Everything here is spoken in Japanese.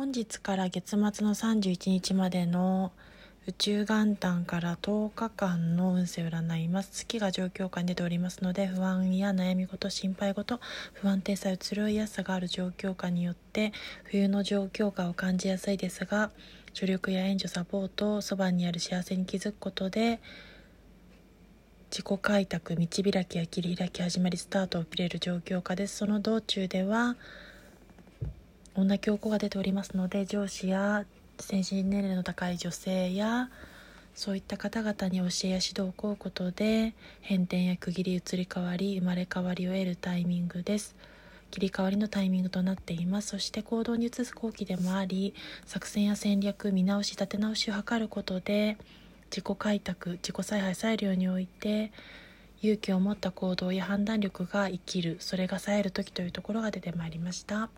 本日から月末の31日までの宇宙元旦から10日間の運勢を占います。月が状況下に出ておりますので不安や悩み事心配事不安定さ移ろいやすさがある状況下によって冬の状況下を感じやすいですが助力や援助サポートそばにある幸せに気づくことで自己開拓道開きや切り開き始まりスタートを切れる状況下です。その道中では女教皇が出ておりますので上司や精神年齢の高い女性やそういった方々に教えや指導を請うことで変転や区切り移り変わり生まれ変わりを得るタイミングです。切り替わりのタイミングとなっています。そして行動に移す後期でもあり作戦や戦略見直し立て直しを図ることで自己開拓自己采配裁量において勇気を持った行動や判断力が生きるそれが冴える時というところが出てまいりました。